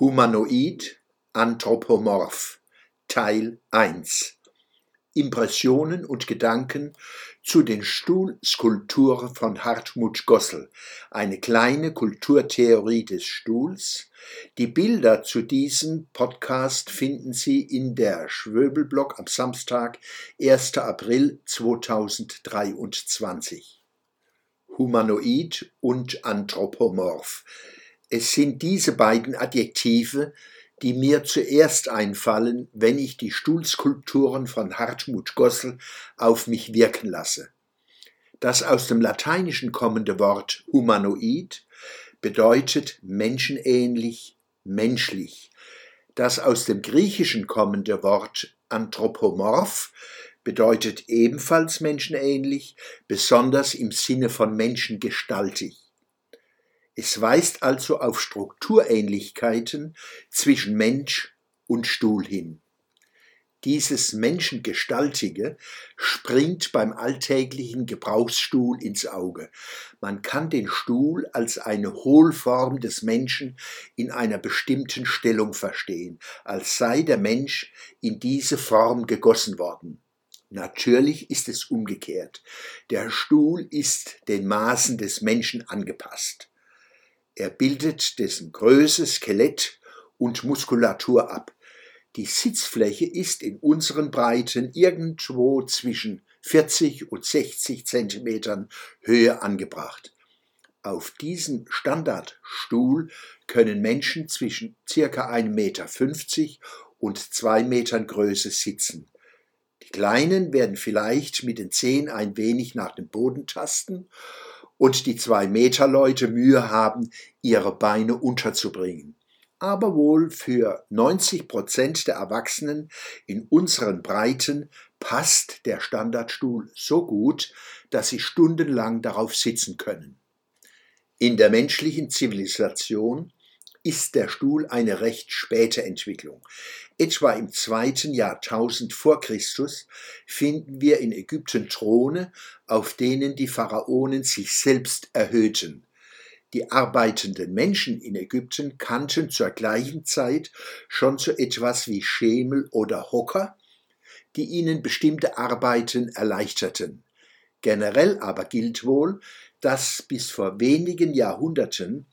Humanoid, anthropomorph Teil 1 Impressionen und Gedanken zu den Stuhlskulpturen von Hartmut Gossel, eine kleine Kulturtheorie des Stuhls. Die Bilder zu diesem Podcast finden Sie in der Schwöbelblog am Samstag, 1. April 2023. Humanoid und anthropomorph es sind diese beiden Adjektive, die mir zuerst einfallen, wenn ich die Stuhlskulpturen von Hartmut Gossel auf mich wirken lasse. Das aus dem Lateinischen kommende Wort humanoid bedeutet menschenähnlich, menschlich. Das aus dem Griechischen kommende Wort anthropomorph bedeutet ebenfalls menschenähnlich, besonders im Sinne von menschengestaltig. Es weist also auf Strukturähnlichkeiten zwischen Mensch und Stuhl hin. Dieses Menschengestaltige springt beim alltäglichen Gebrauchsstuhl ins Auge. Man kann den Stuhl als eine Hohlform des Menschen in einer bestimmten Stellung verstehen, als sei der Mensch in diese Form gegossen worden. Natürlich ist es umgekehrt. Der Stuhl ist den Maßen des Menschen angepasst. Er bildet dessen Größe, Skelett und Muskulatur ab. Die Sitzfläche ist in unseren Breiten irgendwo zwischen 40 und 60 Zentimetern Höhe angebracht. Auf diesem Standardstuhl können Menschen zwischen ca. 1,50 Meter und 2 Metern Größe sitzen. Die Kleinen werden vielleicht mit den Zehen ein wenig nach dem Boden tasten und die Zwei-Meter-Leute Mühe haben, ihre Beine unterzubringen. Aber wohl für 90 Prozent der Erwachsenen in unseren Breiten passt der Standardstuhl so gut, dass sie stundenlang darauf sitzen können. In der menschlichen Zivilisation ist der Stuhl eine recht späte Entwicklung. Etwa im zweiten Jahrtausend vor Christus finden wir in Ägypten Throne, auf denen die Pharaonen sich selbst erhöhten. Die arbeitenden Menschen in Ägypten kannten zur gleichen Zeit schon so etwas wie Schemel oder Hocker, die ihnen bestimmte Arbeiten erleichterten. Generell aber gilt wohl, dass bis vor wenigen Jahrhunderten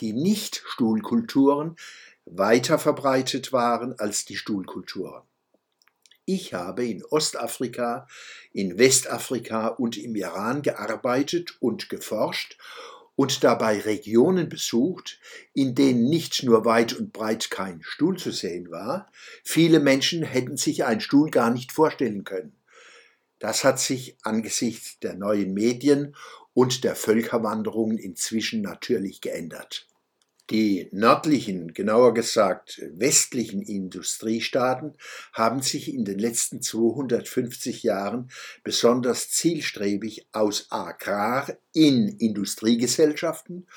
die Nicht-Stuhlkulturen weiter verbreitet waren als die Stuhlkulturen. Ich habe in Ostafrika, in Westafrika und im Iran gearbeitet und geforscht und dabei Regionen besucht, in denen nicht nur weit und breit kein Stuhl zu sehen war, viele Menschen hätten sich einen Stuhl gar nicht vorstellen können. Das hat sich angesichts der neuen Medien und der Völkerwanderungen inzwischen natürlich geändert. Die nördlichen, genauer gesagt westlichen Industriestaaten haben sich in den letzten 250 Jahren besonders zielstrebig aus Agrar in Industriegesellschaften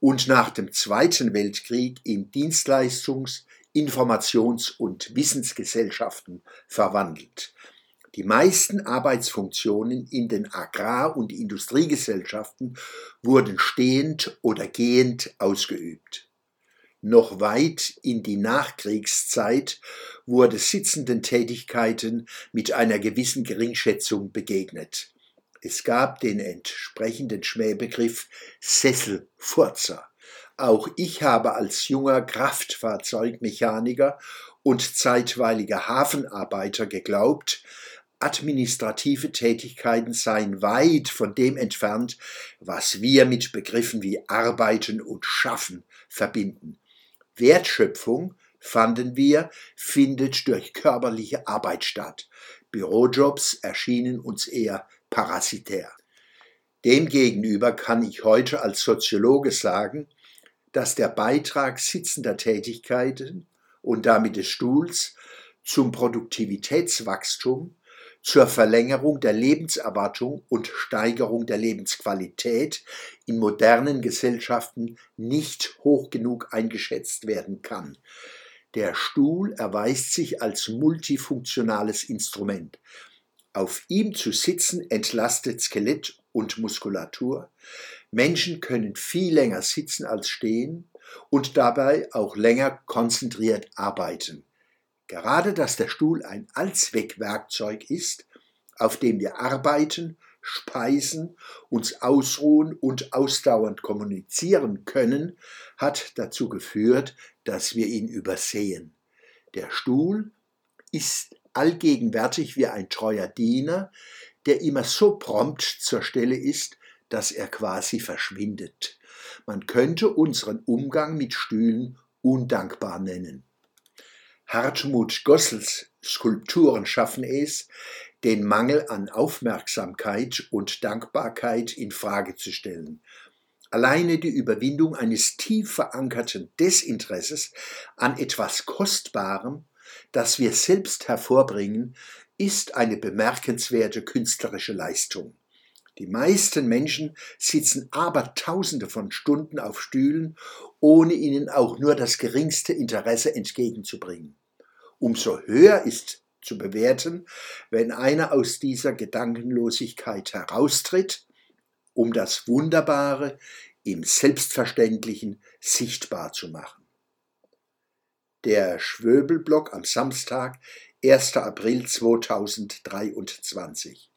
und nach dem Zweiten Weltkrieg in Dienstleistungs-, Informations- und Wissensgesellschaften verwandelt. Die meisten Arbeitsfunktionen in den Agrar- und Industriegesellschaften wurden stehend oder gehend ausgeübt. Noch weit in die Nachkriegszeit wurde sitzenden Tätigkeiten mit einer gewissen Geringschätzung begegnet. Es gab den entsprechenden Schmähbegriff Sesselfurzer. Auch ich habe als junger Kraftfahrzeugmechaniker und zeitweiliger Hafenarbeiter geglaubt, administrative Tätigkeiten seien weit von dem entfernt, was wir mit Begriffen wie Arbeiten und Schaffen verbinden. Wertschöpfung, fanden wir, findet durch körperliche Arbeit statt. Bürojobs erschienen uns eher parasitär. Demgegenüber kann ich heute als Soziologe sagen, dass der Beitrag sitzender Tätigkeiten und damit des Stuhls zum Produktivitätswachstum zur Verlängerung der Lebenserwartung und Steigerung der Lebensqualität in modernen Gesellschaften nicht hoch genug eingeschätzt werden kann. Der Stuhl erweist sich als multifunktionales Instrument. Auf ihm zu sitzen entlastet Skelett und Muskulatur. Menschen können viel länger sitzen als stehen und dabei auch länger konzentriert arbeiten. Gerade dass der Stuhl ein Allzweckwerkzeug ist, auf dem wir arbeiten, speisen, uns ausruhen und ausdauernd kommunizieren können, hat dazu geführt, dass wir ihn übersehen. Der Stuhl ist allgegenwärtig wie ein treuer Diener, der immer so prompt zur Stelle ist, dass er quasi verschwindet. Man könnte unseren Umgang mit Stühlen undankbar nennen. Hartmut Gossels Skulpturen schaffen es, den Mangel an Aufmerksamkeit und Dankbarkeit in Frage zu stellen. Alleine die Überwindung eines tief verankerten Desinteresses an etwas Kostbarem, das wir selbst hervorbringen, ist eine bemerkenswerte künstlerische Leistung. Die meisten Menschen sitzen aber tausende von Stunden auf Stühlen, ohne ihnen auch nur das geringste Interesse entgegenzubringen. Umso höher ist zu bewerten, wenn einer aus dieser Gedankenlosigkeit heraustritt, um das Wunderbare im Selbstverständlichen sichtbar zu machen. Der Schwöbelblock am Samstag, 1. April 2023